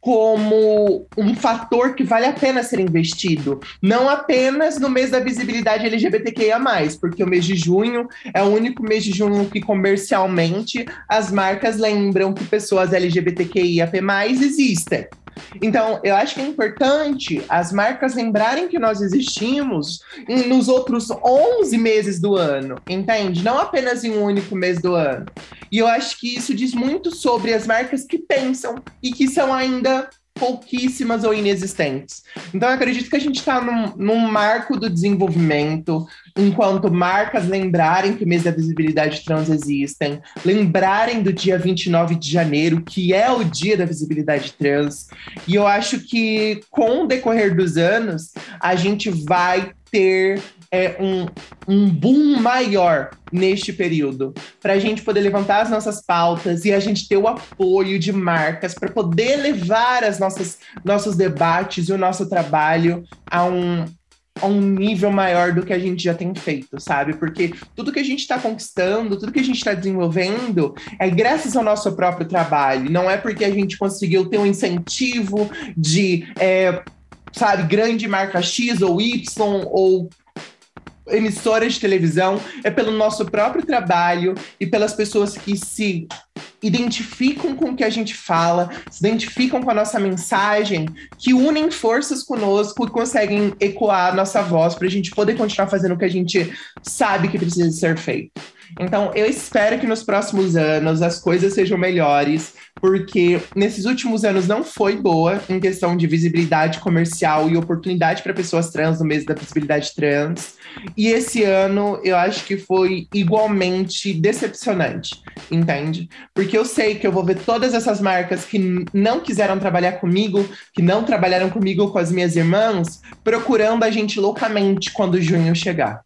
Speaker 1: como um fator que vale a pena ser investido. Não apenas no mês da visibilidade LGBTQIA, porque o mês de junho é o único mês de junho que comercialmente as marcas lembram que pessoas LGBTQIAP existem. Então, eu acho que é importante as marcas lembrarem que nós existimos nos outros 11 meses do ano, entende? Não apenas em um único mês do ano. E eu acho que isso diz muito sobre as marcas que pensam e que são ainda pouquíssimas ou inexistentes. Então, eu acredito que a gente está num, num, marco do desenvolvimento, enquanto marcas lembrarem que o mês da visibilidade trans existem, lembrarem do dia 29 de janeiro, que é o dia da visibilidade trans. E eu acho que, com o decorrer dos anos, a gente vai ter é, um, um boom maior neste período, para a gente poder levantar as nossas pautas e a gente ter o apoio de marcas para poder levar as nossas nossos debates e o nosso trabalho a um, a um nível maior do que a gente já tem feito, sabe? Porque tudo que a gente está conquistando, tudo que a gente está desenvolvendo é graças ao nosso próprio trabalho. Não é porque a gente conseguiu ter um incentivo de, é, sabe, grande marca X ou Y ou emissora de televisão, é pelo nosso próprio trabalho e pelas pessoas que se identificam com o que a gente fala, se identificam com a nossa mensagem, que unem forças conosco e conseguem ecoar a nossa voz para a gente poder continuar fazendo o que a gente sabe que precisa ser feito. Então, eu espero que nos próximos anos as coisas sejam melhores, porque nesses últimos anos não foi boa em questão de visibilidade comercial e oportunidade para pessoas trans no mês da visibilidade trans. E esse ano eu acho que foi igualmente decepcionante, entende? Porque eu sei que eu vou ver todas essas marcas que não quiseram trabalhar comigo, que não trabalharam comigo com as minhas irmãs, procurando a gente loucamente quando junho chegar.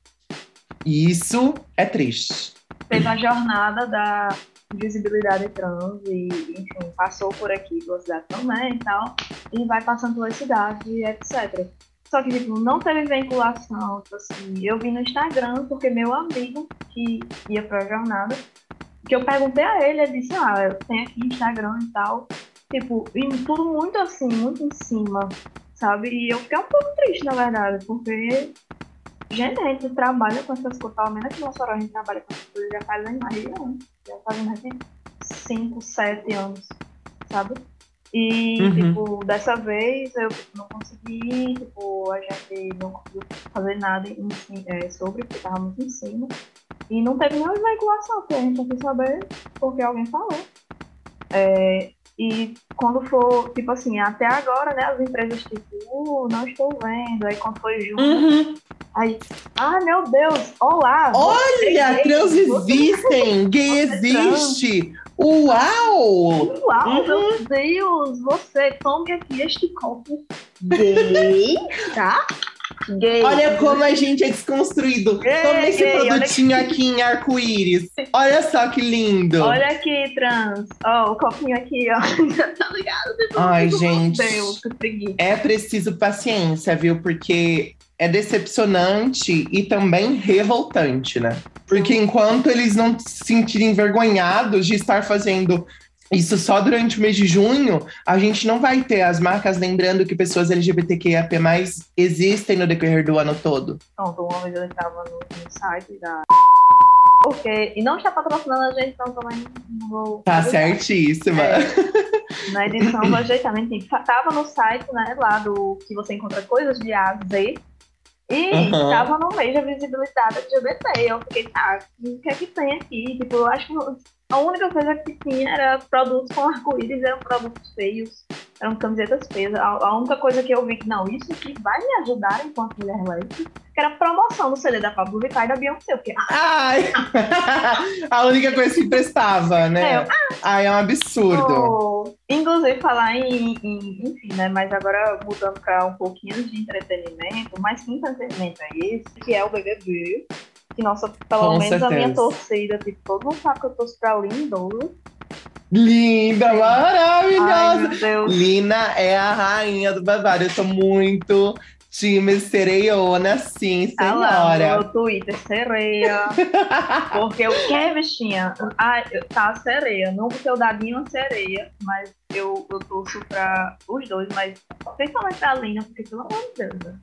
Speaker 1: E isso é triste
Speaker 2: teve a jornada da visibilidade trans e, enfim, passou por aqui pela cidade também e tal, e vai passando pela cidade, etc. Só que, tipo, não teve vinculação, tipo assim, eu vi no Instagram, porque meu amigo que ia pra jornada, que eu perguntei a ele, ele disse, ah, eu tenho aqui Instagram e tal, tipo, e tudo muito assim, muito em cima, sabe? E eu fiquei um pouco triste, na verdade, porque Gente, a gente trabalha com essas coisas, pelo menos aqui no Mossoró a gente trabalha com essas coisas já fazem mais de anos. Já fazem mais de 5, 7 anos, sabe? E, uhum. tipo, dessa vez eu não consegui, tipo, a gente não conseguiu fazer nada em, é, sobre, porque tava muito em cima. E não teve nenhuma veiculação, porque a gente não quis saber porque alguém falou. É, e quando for, tipo assim, até agora, né, as empresas, tipo, uh, não estou vendo. Aí quando foi junto, uhum. aí, ah, meu Deus, olá!
Speaker 1: Olha, trans existem, gay existe! Uau!
Speaker 2: Uau, uhum. meu Deus! Você tome aqui este copo gay, tá?
Speaker 1: Gay. Olha como a gente é desconstruído. Gay, Toma esse gay, produtinho aqui. aqui em arco-íris. Olha só que lindo.
Speaker 2: Olha aqui, trans. Ó, oh, o copinho aqui, ó. tá ligado?
Speaker 1: Ai, gente. Deus, que É preciso paciência, viu? Porque é decepcionante e também revoltante, né? Porque enquanto eles não se sentirem envergonhados de estar fazendo isso só durante o mês de junho, a gente não vai ter as marcas lembrando que pessoas LGBTQIAP+, existem no decorrer do ano todo.
Speaker 2: Pronto, vez eu estava no, no site da... Porque, e não está patrocinando a gente, então também não vou...
Speaker 1: Tá certíssima. É,
Speaker 2: na edição do ajeitamento, estava no site, né, lá do que você encontra coisas de A a Z, e uhum. tava no mês da visibilidade LGBT. Eu fiquei, tá, o que é que tem aqui? Tipo, eu acho que a única coisa que tinha era produtos com arco-íris, eram produtos feios, eram camisetas feias. A, a, única coisa que eu vi que, não, isso aqui vai me ajudar enquanto mulher lésbica, que era a promoção do CD da Pablo Vittar e da Beyoncé. Porque,
Speaker 1: Ai! a única coisa que prestava, né? É, ah, Ai, é um absurdo.
Speaker 2: Oh, inclusive, falar em, em, enfim, né? Mas agora mudando para um pouquinho de entretenimento, mas que entretenimento é esse? Que é o BBB que, nossa, pelo Com menos certeza. a minha torcida, tipo, todo mundo sabe que eu torço pra Linda
Speaker 1: Linda, maravilhosa! Ai, Lina é a rainha do babado. Eu tô muito time sereiona, sim, senhora. Ah lá,
Speaker 2: no meu Twitter, sereia. porque o que, bichinha? Ah, tá sereia. Não porque o Dadinho é sereia, mas eu, eu torço pra os dois, mas principalmente pra Lina, porque pelo amor de Deus. Né?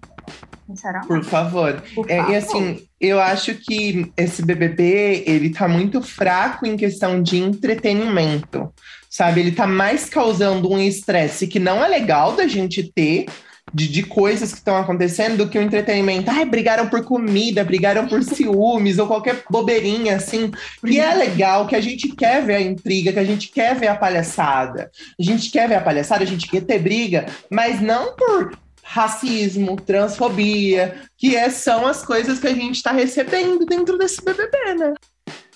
Speaker 1: Sinceramente. Por favor. Por é, favor. E assim, eu acho que esse BBB, ele tá muito fraco em questão de entretenimento, sabe? Ele tá mais causando um estresse que não é legal da gente ter, de, de, coisas que estão acontecendo do que o entretenimento. Ai, brigaram por comida, brigaram por ciúmes ou qualquer bobeirinha assim. Que é legal, que a gente quer ver a intriga, que a gente quer ver a palhaçada. A gente quer ver a palhaçada, a gente quer ter briga, mas não por racismo, transfobia, que é, são as coisas que a gente está recebendo dentro desse BBB, né?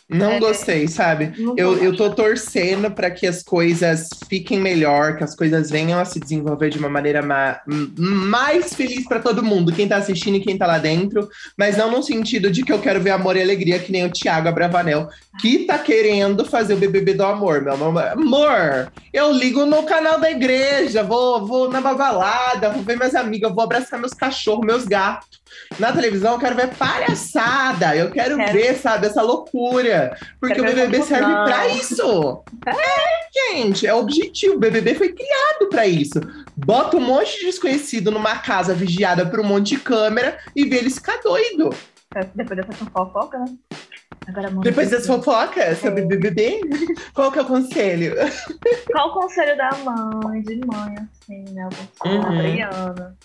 Speaker 1: Não é, gostei, sabe? Eu, eu tô torcendo para que as coisas fiquem melhor, que as coisas venham a se desenvolver de uma maneira ma mais feliz para todo mundo, quem tá assistindo e quem tá lá dentro, mas não no sentido de que eu quero ver amor e alegria, que nem o Thiago Abravanel, que tá querendo fazer o BBB do amor, meu amor. Amor, eu ligo no canal da igreja, vou, vou na babalada, vou ver minhas amigas, vou abraçar meus cachorros, meus gatos. Na televisão eu quero ver palhaçada, eu quero, quero. ver, sabe, essa loucura. Porque quero o BBB serve para isso. É, gente, é objetivo. O BBB foi criado para isso. Bota um monte de desconhecido numa casa vigiada por um monte de câmera e vê eles ficar doido.
Speaker 2: Depois dessa fofoca, né?
Speaker 1: Agora, Depois das fofocas sobre é. BBB, qual que é o conselho?
Speaker 2: Qual o conselho da mãe, de mãe, assim, né? O conselho uhum. da Briana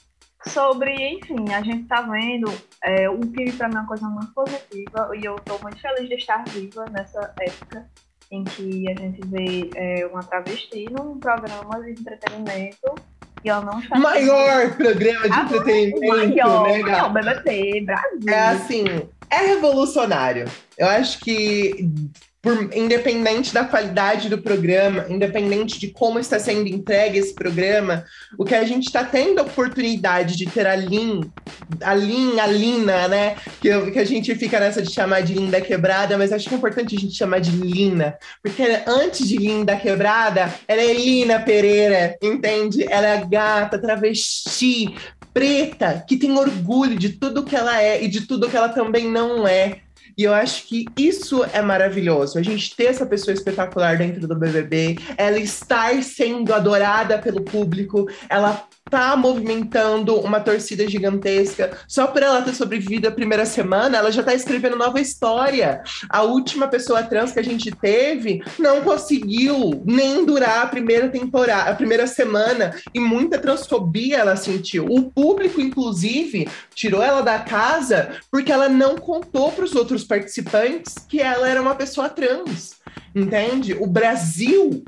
Speaker 2: sobre, enfim, a gente tá vendo é, o que para mim é uma coisa muito positiva e eu tô muito feliz de estar viva nessa época em que a gente vê é, uma travesti num programa de entretenimento e ela não está
Speaker 1: maior programa de ah, entretenimento, maior, né,
Speaker 2: maior BBT, Brasil.
Speaker 1: É assim, é revolucionário. Eu acho que por, independente da qualidade do programa, independente de como está sendo entregue esse programa, o que a gente está tendo a oportunidade de ter a Lin, a Lin, a Lina, né? Que, que a gente fica nessa de chamar de Linda Quebrada, mas acho que é importante a gente chamar de Lina, porque antes de Linda Quebrada, ela é Lina Pereira, entende? Ela é gata, travesti, preta, que tem orgulho de tudo que ela é e de tudo que ela também não é. E eu acho que isso é maravilhoso. A gente ter essa pessoa espetacular dentro do BBB, ela estar sendo adorada pelo público, ela tá movimentando uma torcida gigantesca. Só por ela ter sobrevivido a primeira semana, ela já tá escrevendo nova história. A última pessoa trans que a gente teve não conseguiu nem durar a primeira temporada, a primeira semana, e muita transfobia ela sentiu. O público, inclusive, tirou ela da casa porque ela não contou para os outros participantes que ela era uma pessoa trans. Entende? O Brasil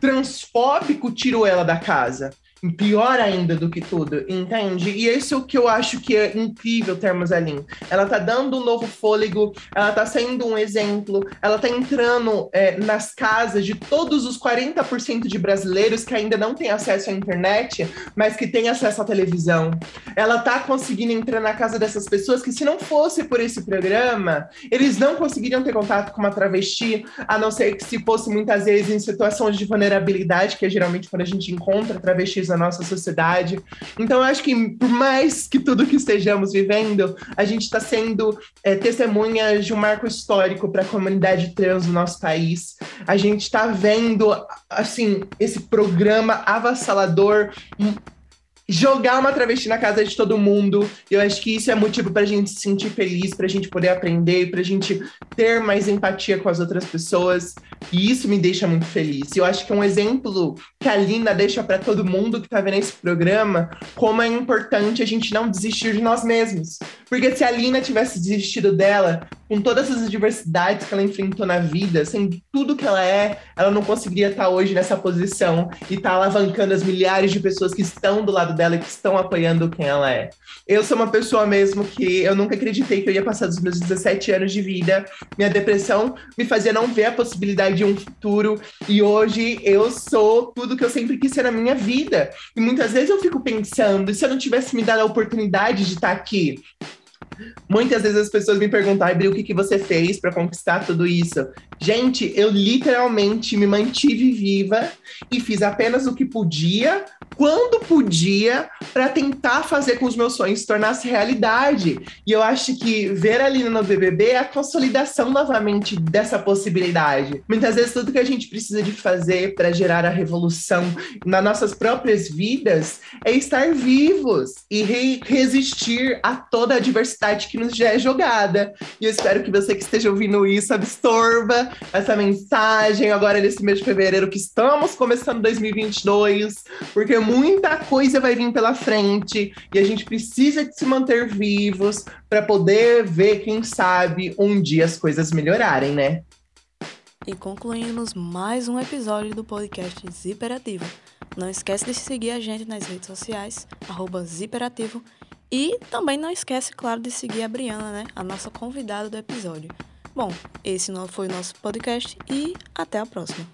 Speaker 1: transfóbico tirou ela da casa pior ainda do que tudo, entende? E esse é o que eu acho que é incrível termos a. Ela tá dando um novo fôlego, ela tá sendo um exemplo, ela tá entrando é, nas casas de todos os 40% de brasileiros que ainda não têm acesso à internet, mas que têm acesso à televisão. Ela tá conseguindo entrar na casa dessas pessoas que, se não fosse por esse programa, eles não conseguiriam ter contato com uma travesti, a não ser que se fosse muitas vezes em situações de vulnerabilidade, que é geralmente quando a gente encontra travestis na nossa sociedade. Então, eu acho que, por mais que tudo que estejamos vivendo, a gente está sendo é, testemunha de um marco histórico para a comunidade trans do nosso país. A gente está vendo, assim, esse programa avassalador jogar uma travesti na casa de todo mundo. Eu acho que isso é motivo para a gente se sentir feliz, para a gente poder aprender, para a gente ter mais empatia com as outras pessoas. E isso me deixa muito feliz. Eu acho que é um exemplo que a Lina deixa para todo mundo que está vendo esse programa, como é importante a gente não desistir de nós mesmos. Porque se a Lina tivesse desistido dela, com todas as adversidades que ela enfrentou na vida, sendo tudo que ela é, ela não conseguiria estar tá hoje nessa posição e estar tá alavancando as milhares de pessoas que estão do lado dela e que estão apoiando quem ela é. Eu sou uma pessoa mesmo que eu nunca acreditei que eu ia passar dos meus 17 anos de vida. Minha depressão me fazia não ver a possibilidade de um futuro e hoje eu sou tudo que eu sempre quis ser na minha vida. E muitas vezes eu fico pensando, se eu não tivesse me dado a oportunidade de estar aqui? Muitas vezes as pessoas me perguntam, Bri, o que, que você fez para conquistar tudo isso? Gente, eu literalmente me mantive viva e fiz apenas o que podia, quando podia, para tentar fazer com os meus sonhos se tornasse realidade. E eu acho que ver a Lina no BBB é a consolidação novamente dessa possibilidade. Muitas vezes tudo que a gente precisa de fazer para gerar a revolução nas nossas próprias vidas é estar vivos e re resistir a toda a diversidade que nos é jogada. E eu espero que você que esteja ouvindo isso absorva essa mensagem agora nesse mês de fevereiro que estamos começando 2022, porque muita coisa vai vir pela frente e a gente precisa de se manter vivos para poder ver, quem sabe, um dia as coisas melhorarem, né?
Speaker 3: E concluímos mais um episódio do podcast Ziperativo. Não esquece de seguir a gente nas redes sociais, Ziperativo, e também não esquece, claro, de seguir a Briana, né? A nossa convidada do episódio. Bom, esse foi o nosso podcast e até a próxima.